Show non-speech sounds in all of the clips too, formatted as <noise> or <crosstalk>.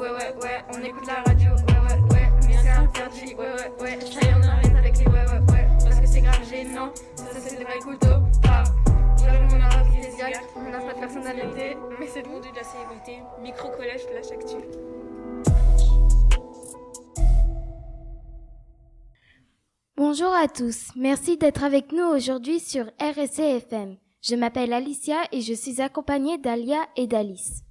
ouais, ouais, ouais, on écoute la radio, ouais, ouais, ouais, mais c'est interdit, ouais, ouais, ouais, ça y on arrête avec les ouais, ouais, ouais, parce que c'est grave gênant, ça c'est le vrai couteau, ah, j'avoue, on a on n'a pas de personnalité, mais c'est tout. de la célébrité, micro-collège de la Actu. Bonjour à tous, merci d'être avec nous aujourd'hui sur RSC FM. Je m'appelle Alicia et je suis accompagnée d'Alia et d'Alice.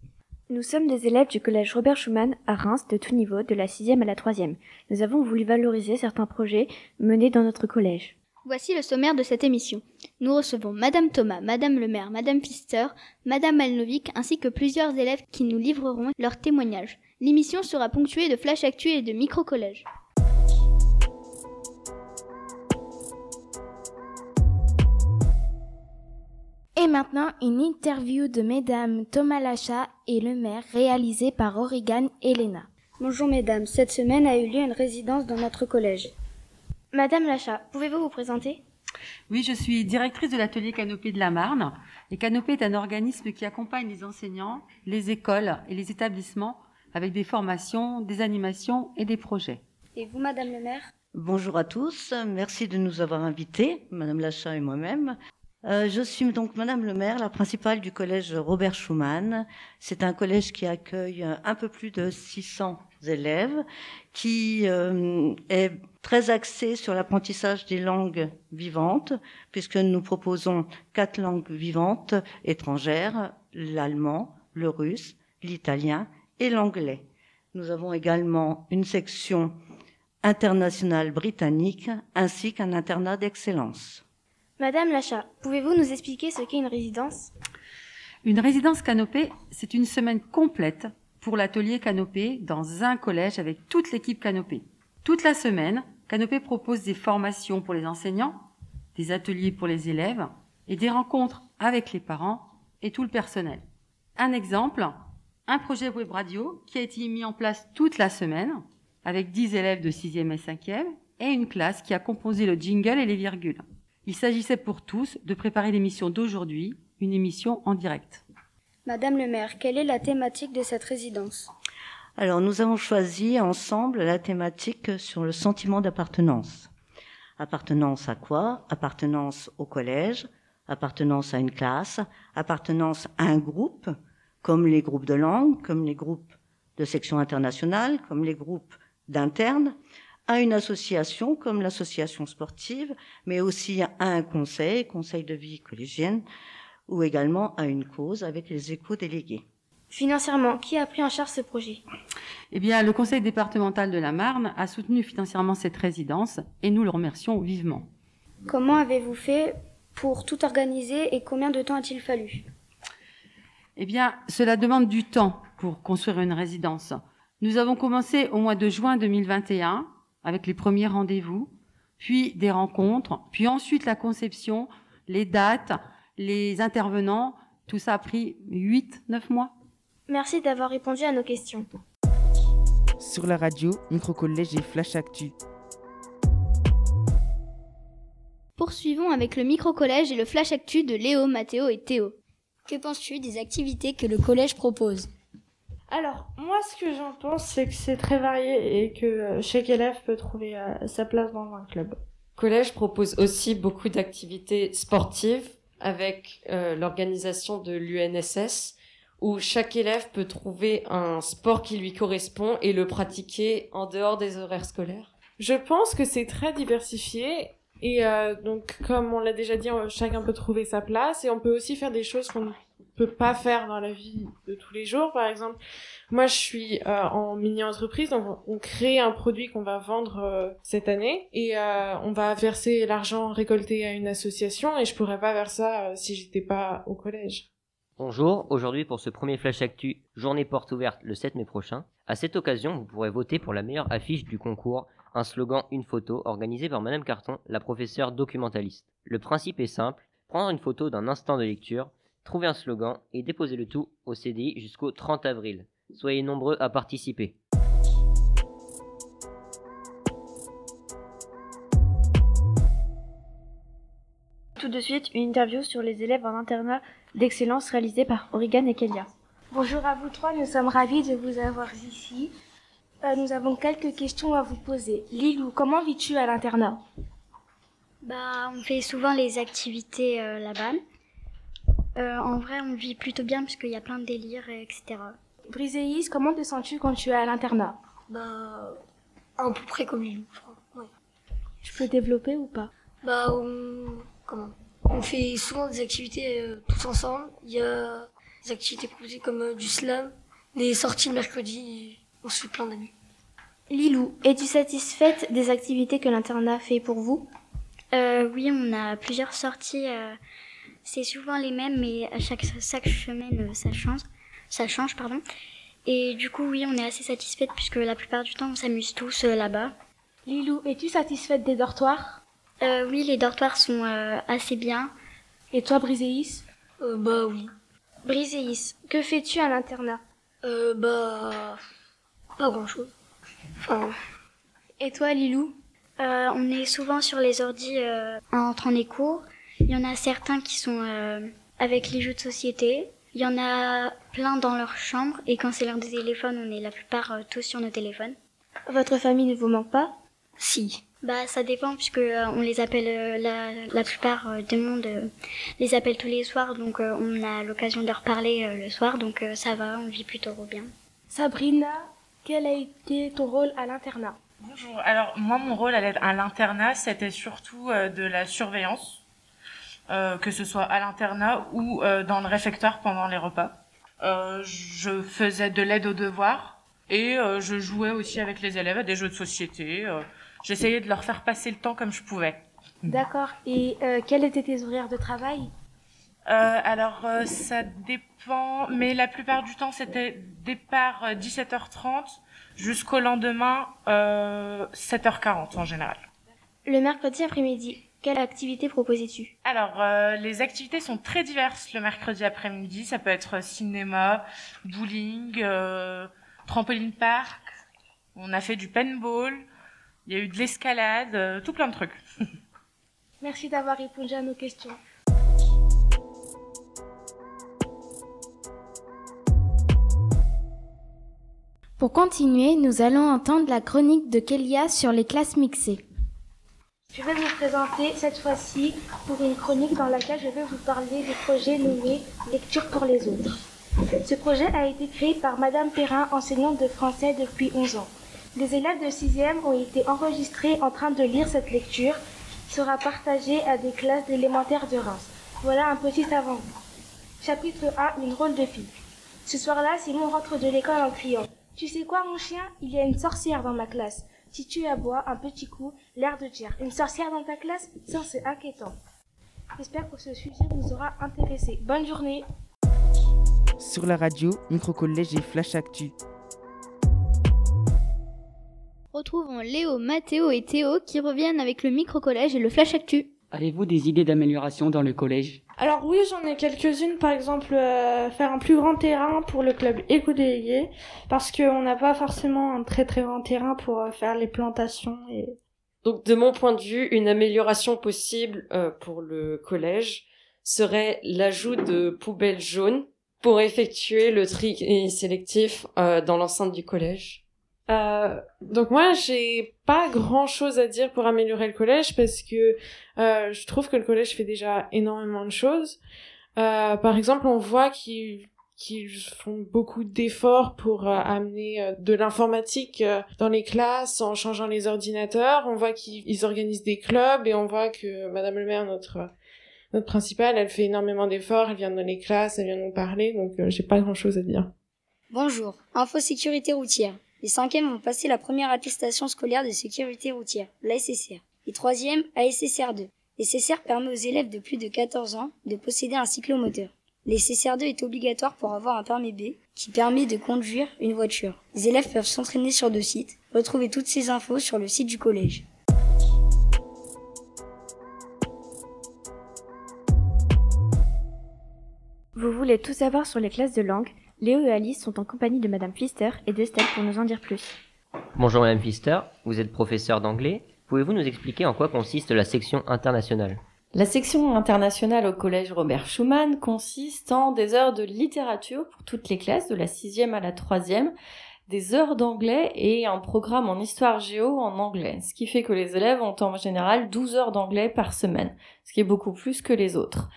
Nous sommes des élèves du collège Robert Schumann à Reims de tout niveau, de la sixième à la troisième. Nous avons voulu valoriser certains projets menés dans notre collège. Voici le sommaire de cette émission. Nous recevons Madame Thomas, Madame le maire, Madame Pfister, Madame Malnovic ainsi que plusieurs élèves qui nous livreront leurs témoignages. L'émission sera ponctuée de flash actu et de micro-collège. Et maintenant, une interview de mesdames Thomas Lacha et le maire réalisée par Origan Elena. Bonjour mesdames, cette semaine a eu lieu une résidence dans notre collège. Madame Lacha, pouvez-vous vous présenter? Oui, je suis directrice de l'atelier Canopée de la Marne. Et Canopée est un organisme qui accompagne les enseignants, les écoles et les établissements avec des formations, des animations et des projets. Et vous, Madame le maire? Bonjour à tous, merci de nous avoir invités, Madame Lacha et moi-même. Euh, je suis donc Madame le maire, la principale du collège Robert Schumann. C'est un collège qui accueille un peu plus de 600 élèves, qui euh, est très axé sur l'apprentissage des langues vivantes, puisque nous proposons quatre langues vivantes étrangères, l'allemand, le russe, l'italien et l'anglais. Nous avons également une section internationale britannique ainsi qu'un internat d'excellence. Madame Lacha, pouvez-vous nous expliquer ce qu'est une résidence? Une résidence canopée, c'est une semaine complète pour l'atelier canopée dans un collège avec toute l'équipe canopée. Toute la semaine, Canopée propose des formations pour les enseignants, des ateliers pour les élèves et des rencontres avec les parents et tout le personnel. Un exemple, un projet web radio qui a été mis en place toute la semaine avec 10 élèves de 6e et 5e et une classe qui a composé le jingle et les virgules. Il s'agissait pour tous de préparer l'émission d'aujourd'hui, une émission en direct. Madame le maire, quelle est la thématique de cette résidence? Alors nous avons choisi ensemble la thématique sur le sentiment d'appartenance. Appartenance à quoi? Appartenance au collège, appartenance à une classe, appartenance à un groupe, comme les groupes de langue, comme les groupes de section internationale, comme les groupes d'internes, à une association comme l'association sportive, mais aussi à un conseil, conseil de vie collégienne, ou également à une cause avec les éco-délégués. Financièrement, qui a pris en charge ce projet? Eh bien, le conseil départemental de la Marne a soutenu financièrement cette résidence et nous le remercions vivement. Comment avez-vous fait pour tout organiser et combien de temps a-t-il fallu? Eh bien, cela demande du temps pour construire une résidence. Nous avons commencé au mois de juin 2021 avec les premiers rendez-vous, puis des rencontres, puis ensuite la conception, les dates, les intervenants. Tout ça a pris 8-9 mois. Merci d'avoir répondu à nos questions. Sur la radio, Microcollège et Flash Actu. Poursuivons avec le micro-collège et le flash actu de Léo, Mathéo et Théo. Que penses-tu des activités que le collège propose? Alors, moi, ce que j'en pense, c'est que c'est très varié et que euh, chaque élève peut trouver euh, sa place dans un club. Collège propose aussi beaucoup d'activités sportives avec euh, l'organisation de l'UNSS où chaque élève peut trouver un sport qui lui correspond et le pratiquer en dehors des horaires scolaires. Je pense que c'est très diversifié et euh, donc comme on l'a déjà dit, chacun peut trouver sa place et on peut aussi faire des choses qu'on ne peut pas faire dans la vie de tous les jours. Par exemple, moi je suis euh, en mini-entreprise, donc on crée un produit qu'on va vendre euh, cette année et on va verser l'argent récolté à une association et je pourrais pas faire ça si j'étais pas au collège. Bonjour, aujourd'hui pour ce premier Flash Actu, journée porte ouverte le 7 mai prochain. À cette occasion, vous pourrez voter pour la meilleure affiche du concours, un slogan, une photo, organisé par Madame Carton, la professeure documentaliste. Le principe est simple, prendre une photo d'un instant de lecture, trouver un slogan et déposer le tout au CDI jusqu'au 30 avril. Soyez nombreux à participer. Tout de suite, une interview sur les élèves en internat d'excellence réalisée par Origan et Kelia. Bonjour à vous trois, nous sommes ravis de vous avoir ici. Euh, nous avons quelques questions à vous poser. Lilou, comment vis-tu à l'internat? Bah, on fait souvent les activités euh, là-bas. Euh, en vrai, on vit plutôt bien puisqu'il y a plein de délires, et etc. Briséis, comment te sens-tu quand tu es à l'internat? Bah, à peu près comme Lilou, je crois. Ouais. Tu peux développer ou pas? Bah, on... comment? On fait souvent des activités tous ensemble. Il y a des activités proposées comme du slam, des sorties le mercredi. On se fait plein d'amis. Lilou, es-tu satisfaite des activités que l'internat fait pour vous? Euh, oui, on a plusieurs sorties. euh, c'est souvent les mêmes, mais à chaque, chaque semaine, euh, ça change. Ça change, pardon. Et du coup, oui, on est assez satisfaite puisque la plupart du temps, on s'amuse tous euh, là-bas. Lilou, es-tu satisfaite des dortoirs? Euh, oui, les dortoirs sont euh, assez bien. Et toi, Briséis Euh, bah oui. Briséis, que fais-tu à l'internat? Euh, bah... Pas grand-chose. Enfin... Et toi, Lilou Euh, on est souvent sur les ordis euh, en entrant les cours. Il y en a certains qui sont euh, avec les jeux de société. Il y en a plein dans leur chambre. Et quand c'est l'heure des téléphones, on est la plupart euh, tous sur nos téléphones. Votre famille ne vous manque pas Si. Bah ça dépend puisque euh, on les appelle euh, la, la plupart euh, du monde euh, les appelle tous les soirs donc on a l'occasion de leur parler le soir donc ça va on vit plutôt bien. Sabrina, quel a été ton rôle à l'internat Bonjour. Alors moi, mon rôle à l'internat, c'était surtout euh, de la surveillance, euh, que ce soit à l'internat ou euh, dans le réfectoire pendant les repas. Je faisais de l'aide aux devoirs et je jouais aussi avec les élèves à des jeux de société. J'essayais de leur faire passer le temps comme je pouvais. D'accord. Et quels étaient tes horaires de travail? Alors euh, ça dépend, mais la plupart du temps c'était départ euh, 17h30 jusqu'au lendemain euh, 7h40 en général. Le mercredi après-midi, quelle activité proposais-tu? Alors, euh, les activités sont très diverses le mercredi après-midi. Ça peut être cinéma, bowling, euh, trampoline park. On a fait du paintball. Il y a eu de l'escalade, euh, tout plein de trucs. <laughs> Merci d'avoir répondu à nos questions. Pour continuer, nous allons entendre la chronique de Kélia sur les classes mixées. Je vais vous présenter cette fois-ci pour une chronique dans laquelle je vais vous parler du projet nommé Lecture pour les autres. Ce projet a été créé par Madame Perrin, enseignante de français depuis 11 ans. Les élèves de 6e ont été enregistrés en train de lire cette lecture qui sera partagée à des classes d'élémentaire de Reims. Voilà un petit avant-goût. Chapitre 1, une drôle de fille. Ce soir-là, Simon rentre de l'école en criant Tu sais quoi, mon chien? Il y a une sorcière dans ma classe. Si tu aboies un petit coup, l'air de dire Une sorcière dans ta classe? Ça, c'est inquiétant. J'espère que ce sujet vous aura intéressé. Bonne journée Sur la radio, micro-collège et flash actu. Retrouvons Léo, Mathéo et Théo qui reviennent avec le micro-collège et le flash actu. Avez-vous des idées d'amélioration dans le collège? Alors oui, j'en ai quelques-unes. Par exemple, euh, faire un plus grand terrain pour le club éco-délégué, parce qu'on n'a pas forcément un très très grand terrain pour euh, faire les plantations. Et... Donc, de mon point de vue, une amélioration possible euh, pour le collège serait l'ajout de poubelles jaunes pour effectuer le tri sélectif euh, dans l'enceinte du collège. Euh, donc moi, j'ai pas grand chose à dire pour améliorer le collège parce que euh, je trouve que le collège fait déjà énormément de choses. Euh, par exemple, on voit qu'ils qu'ils font beaucoup d'efforts pour euh, amener euh, de l'informatique dans les classes en changeant les ordinateurs. On voit qu'ils ils organisent des clubs et on voit que Madame le maire, notre notre principale, elle fait énormément d'efforts. Elle vient dans les classes, elle vient nous parler. Donc j'ai pas grand chose à dire. Bonjour, Info Sécurité Routière. Les cinquièmes vont passer la première attestation scolaire de sécurité routière, la SSR. Les troisièmes, ASSR2. Les SSR permet aux élèves de plus de 14 ans de posséder un cyclomoteur. Les SSR2 est obligatoire pour avoir un permis B qui permet de conduire une voiture. Les élèves peuvent s'entraîner sur deux sites. Retrouvez toutes ces infos sur le site du collège. Vous voulez tout savoir sur les classes de langue? Léo et Alice sont en compagnie de Madame Pfister et d'Estelle pour nous en dire plus. Bonjour Madame Pfister, vous êtes professeur d'anglais. Pouvez-vous nous expliquer en quoi consiste la section internationale? La section internationale au collège Robert Schumann consiste en des heures de littérature pour toutes les classes, de la sixième à la troisième, des heures d'anglais et un programme en histoire géo en anglais, ce qui fait que les élèves ont en général 12 heures d'anglais par semaine, ce qui est beaucoup plus que les autres.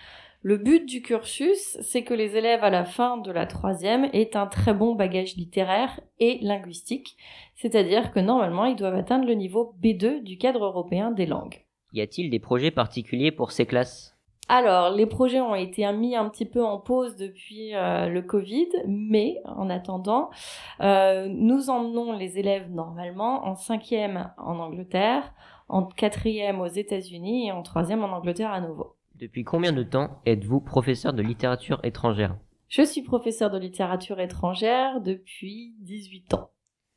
Le but du cursus, c'est que les élèves à la fin de la troisième aient un très bon bagage littéraire et linguistique, c'est-à-dire que normalement ils doivent atteindre le niveau B2 du cadre européen des langues. Y a-t-il des projets particuliers pour ces classes? Alors, les projets ont été mis un petit peu en pause depuis euh, le Covid, mais en attendant, euh, nous emmenons les élèves normalement en cinquième en Angleterre, en quatrième aux États-Unis et en troisième en Angleterre à nouveau. Depuis combien de temps êtes-vous professeur de littérature étrangère? Je suis professeur de littérature étrangère depuis 18 ans.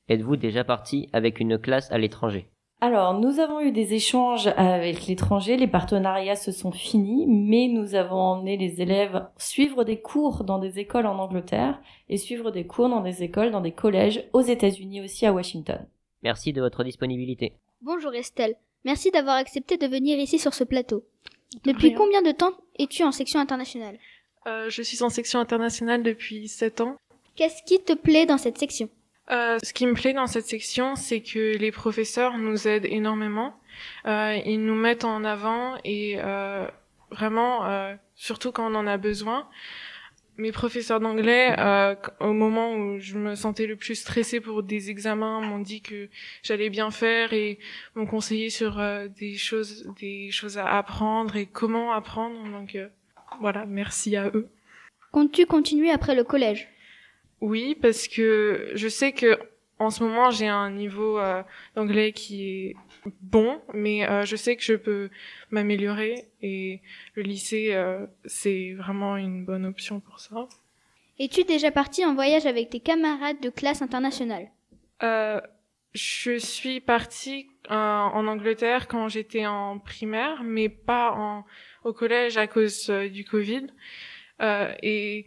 Êtes-vous déjà parti avec une classe à l'étranger? Alors, nous avons eu des échanges avec l'étranger, les partenariats se sont finis, mais nous avons emmené les élèves suivre des cours dans des écoles en Angleterre et suivre des cours dans des écoles, dans des collèges aux États-Unis aussi à Washington. Merci de votre disponibilité. Bonjour Estelle, merci d'avoir accepté de venir ici sur ce plateau. Depuis combien de temps es-tu en section internationale? Euh, Je suis en section internationale depuis 7 ans. Qu'est-ce qui te plaît dans cette section? Euh, ce qui me plaît dans cette section, c'est que les professeurs nous aident énormément. Euh, ils nous mettent en avant et euh, vraiment, euh, surtout quand on en a besoin. Mes professeurs d'anglais, euh, au moment où je me sentais le plus stressée pour des examens, m'ont dit que j'allais bien faire et m'ont conseillé sur euh, des choses, des choses à apprendre et comment apprendre. Donc voilà, merci à eux. Comptes-tu continuer après le collège? Oui, parce que je sais que en ce moment j'ai un niveau euh, d'anglais qui est bon, mais euh, je sais que je peux m'améliorer et le lycée euh, c'est vraiment une bonne option pour ça. Es-tu déjà parti en voyage avec tes camarades de classe internationale? Je suis partie en Angleterre quand j'étais en primaire, mais pas en, au collège à cause du Covid. et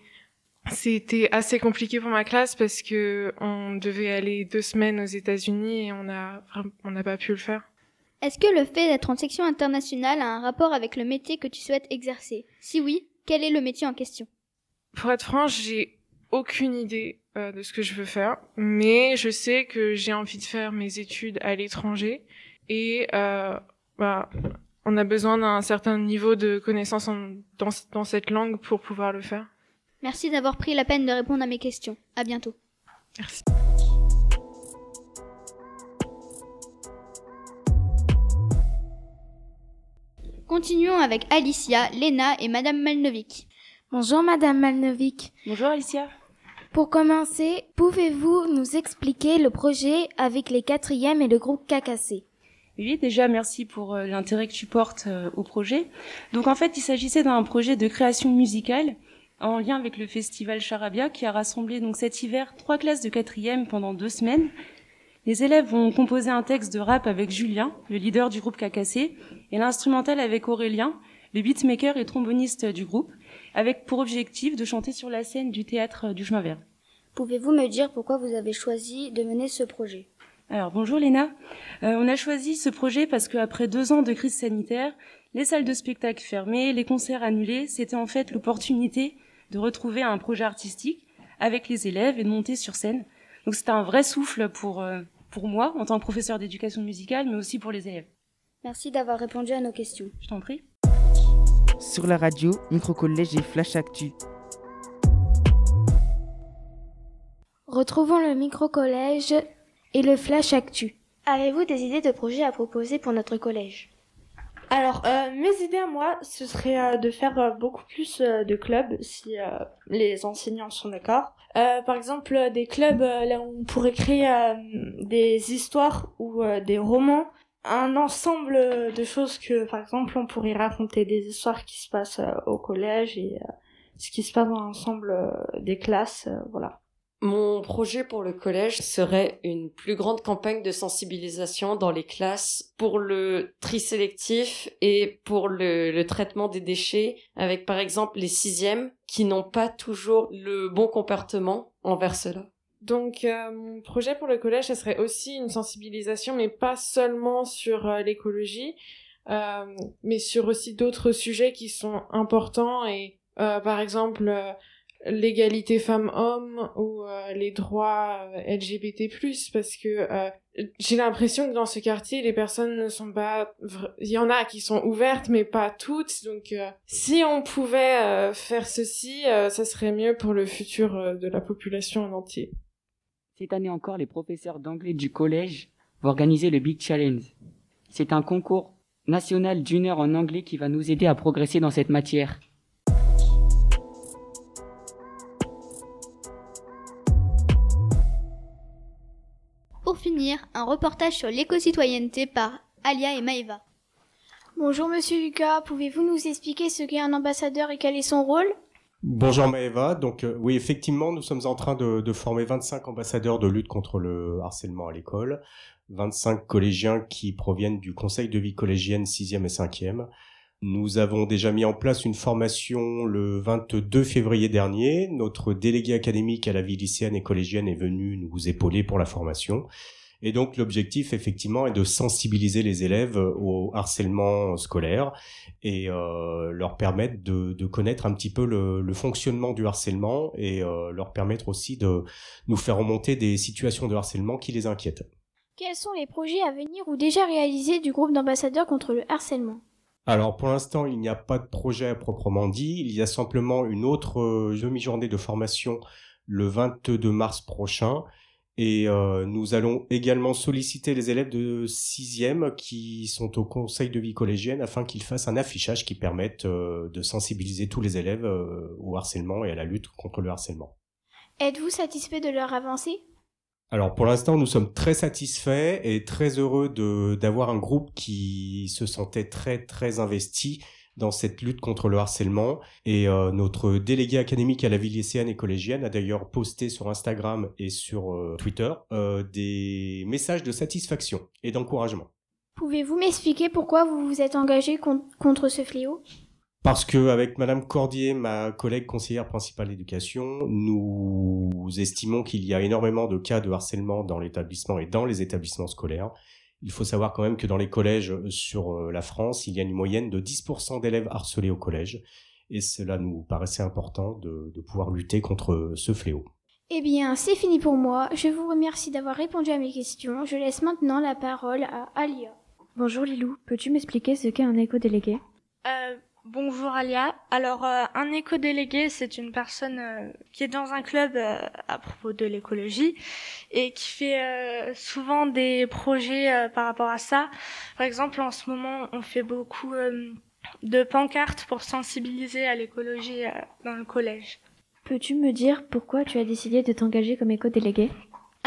c'était assez compliqué pour ma classe parce que on devait aller deux semaines aux États-Unis et on a on n'a pas pu le faire. Est-ce que le fait d'être en section internationale a un rapport avec le métier que tu souhaites exercer? Si oui, quel est le métier en question? Pour être franche, j'ai aucune idée euh, de ce que je veux faire, mais je sais que j'ai envie de faire mes études à l'étranger et euh, bah, on a besoin d'un certain niveau de connaissance dans, dans cette langue pour pouvoir le faire. Merci d'avoir pris la peine de répondre à mes questions. À bientôt. Merci. Continuons avec Alicia, Lena et Madame Malnovic. Bonjour Madame Malnovic. Bonjour Alicia. Pour commencer, pouvez-vous nous expliquer le projet avec les quatrièmes et le groupe KKC oui, déjà merci pour euh, l'intérêt que tu portes euh, au projet. Donc en fait, il s'agissait d'un projet de création musicale en lien avec le festival Charabia qui a rassemblé donc cet hiver trois classes de quatrième pendant deux semaines. Les élèves vont composer un texte de rap avec Julien, le leader du groupe KKC, et l'instrumental avec Aurélien, le beatmaker et tromboniste du groupe, avec pour objectif de chanter sur la scène du théâtre du chemin vert. Pouvez-vous me dire pourquoi vous avez choisi de mener ce projet? Alors bonjour Léna. Euh, on a choisi ce projet parce qu'après deux ans de crise sanitaire, les salles de spectacle fermées, les concerts annulés, c'était en fait l'opportunité de retrouver un projet artistique avec les élèves et de monter sur scène. Donc c'était un vrai souffle pour, euh, pour moi en tant que professeur d'éducation musicale, mais aussi pour les élèves. Merci d'avoir répondu à nos questions. Je t'en prie. Sur la radio, Microcollège et Flash Actu. Retrouvons le micro-collège et le Flash Actu. Avez-vous des idées de projets à proposer pour notre collège? Alors, euh, mes idées à moi, ce serait euh, de faire euh, beaucoup plus de clubs si les enseignants sont d'accord. par exemple, des clubs là où on pourrait créer des histoires ou des romans, un ensemble de choses que, par exemple, on pourrait raconter des histoires qui se passent au collège et ce qui se passe dans l'ensemble des classes, voilà. Mon projet pour le collège serait une plus grande campagne de sensibilisation dans les classes pour le tri sélectif et pour le, traitement des déchets avec par exemple les sixièmes qui n'ont pas toujours le bon comportement envers cela. Donc euh, mon projet pour le collège, ce serait aussi une sensibilisation, mais pas seulement sur euh, l'écologie, euh, mais sur aussi d'autres sujets qui sont importants et par exemple l'égalité femmes-hommes ou euh, les droits euh, LGBT+, parce que euh, j'ai l'impression que dans ce quartier, les personnes ne sont pas... Il y en a qui sont ouvertes, mais pas toutes. Donc, euh, si on pouvait euh, faire ceci, euh, ça serait mieux pour le futur de la population en entier. Cette année encore, les professeurs d'anglais du collège vont organiser le Big Challenge. C'est un concours national d'une heure en anglais qui va nous aider à progresser dans cette matière. Finir, un reportage sur l'éco-citoyenneté par Alia et Maëva. Bonjour Monsieur Lucas, pouvez-vous nous expliquer ce qu'est un ambassadeur et quel est son rôle? Bonjour Maëva, donc euh, oui effectivement nous sommes en train de, de former 25 ambassadeurs de lutte contre le harcèlement à l'école, 25 collégiens qui proviennent du conseil de vie collégienne 6e et 5e. Nous avons déjà mis en place une formation le 22 février dernier. Notre délégué académique à la vie lycéenne et collégienne est venu nous épauler pour la formation. Et donc l'objectif effectivement est de sensibiliser les élèves au harcèlement scolaire et euh, leur permettre de, de connaître un petit peu le, le fonctionnement du harcèlement et euh, leur permettre aussi de nous faire remonter des situations de harcèlement qui les inquiètent. Quels sont les projets à venir ou déjà réalisés du groupe d'ambassadeurs contre le harcèlement? Alors pour l'instant, il n'y a pas de projet à proprement dit. Il y a simplement une autre euh, demi-journée de formation le 22 mars prochain. Et euh, nous allons également solliciter les élèves de 6e qui sont au conseil de vie collégienne afin qu'ils fassent un affichage qui permette euh, de sensibiliser tous les élèves euh, au harcèlement et à la lutte contre le harcèlement. Êtes-vous satisfait de leur avancée? Alors pour l'instant, nous sommes très satisfaits et très heureux d'avoir un groupe qui se sentait très très investi dans cette lutte contre le harcèlement. Et euh, notre délégué académique à la vie lycéenne et collégienne a d'ailleurs posté sur Instagram et sur euh, Twitter euh, des messages de satisfaction et d'encouragement. Pouvez-vous m'expliquer pourquoi vous vous êtes engagé con- contre ce fléau? Parce que avec Madame Cordier, ma collègue conseillère principale d'éducation, nous estimons qu'il y a énormément de cas de harcèlement dans l'établissement et dans les établissements scolaires. Il faut savoir quand même que dans les collèges sur euh, la France, il y a une moyenne de 10% d'élèves harcelés au collège. Et cela nous paraissait important de, de pouvoir lutter contre ce fléau. Eh bien, c'est fini pour moi. Je vous remercie d'avoir répondu à mes questions. Je laisse maintenant la parole à Alia. Bonjour Lilou, peux-tu m'expliquer ce qu'est un éco-délégué? Euh, bonjour Alia. Alors, euh, un éco-délégué, c'est une personne euh, qui est dans un club euh, à propos de l'écologie et qui fait souvent des projets par rapport à ça. Par exemple, en ce moment, on fait beaucoup de pancartes pour sensibiliser à l'écologie dans le collège. Peux-tu me dire pourquoi tu as décidé de t'engager comme éco-délégué?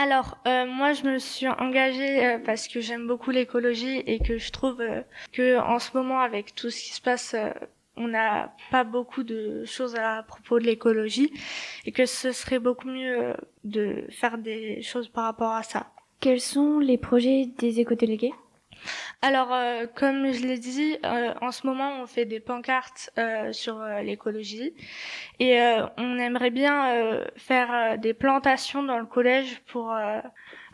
Alors, euh, moi, je me suis engagée euh, parce que j'aime beaucoup l'écologie et que je trouve euh, que en ce moment, avec tout ce qui se passe, euh, on n'a pas beaucoup de choses à propos de l'écologie et que ce serait beaucoup mieux de faire des choses par rapport à ça. Quels sont les projets des éco-délégués? Alors, euh, comme je l'ai dit, euh, en ce moment, on fait des pancartes euh, sur euh, l'écologie et euh, on aimerait bien euh, faire euh, des plantations dans le collège pour, euh,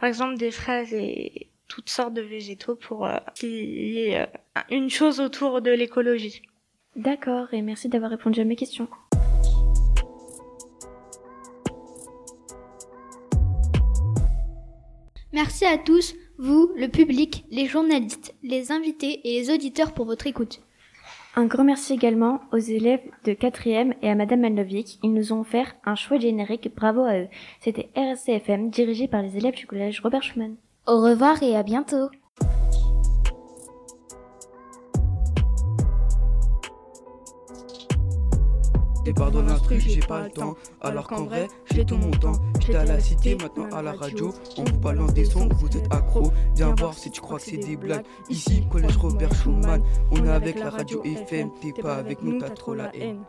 par exemple, des fraises et toutes sortes de végétaux pour euh, qu'il y ait euh, une chose autour de l'écologie. D'accord, et merci d'avoir répondu à mes questions. Merci à tous, vous, le public, les journalistes, les invités et les auditeurs pour votre écoute. Un grand merci également aux élèves de 4e et à Madame Malnovic. Ils nous ont offert un chouette générique, bravo à eux. C'était RSCFM, dirigé par les élèves du collège Robert Schumann. Au revoir et à bientôt. Et pardon l'instru, j'ai pas le temps. Alors qu'en vrai, j'ai tout mon temps. J'étais à la cité, maintenant à la radio. On vous balance des sons, vous êtes accro. Viens voir si tu crois que c'est des blagues. Ici, collège Robert Schumann. On est avec la radio FM. T'es pas avec nous, t'as trop la haine.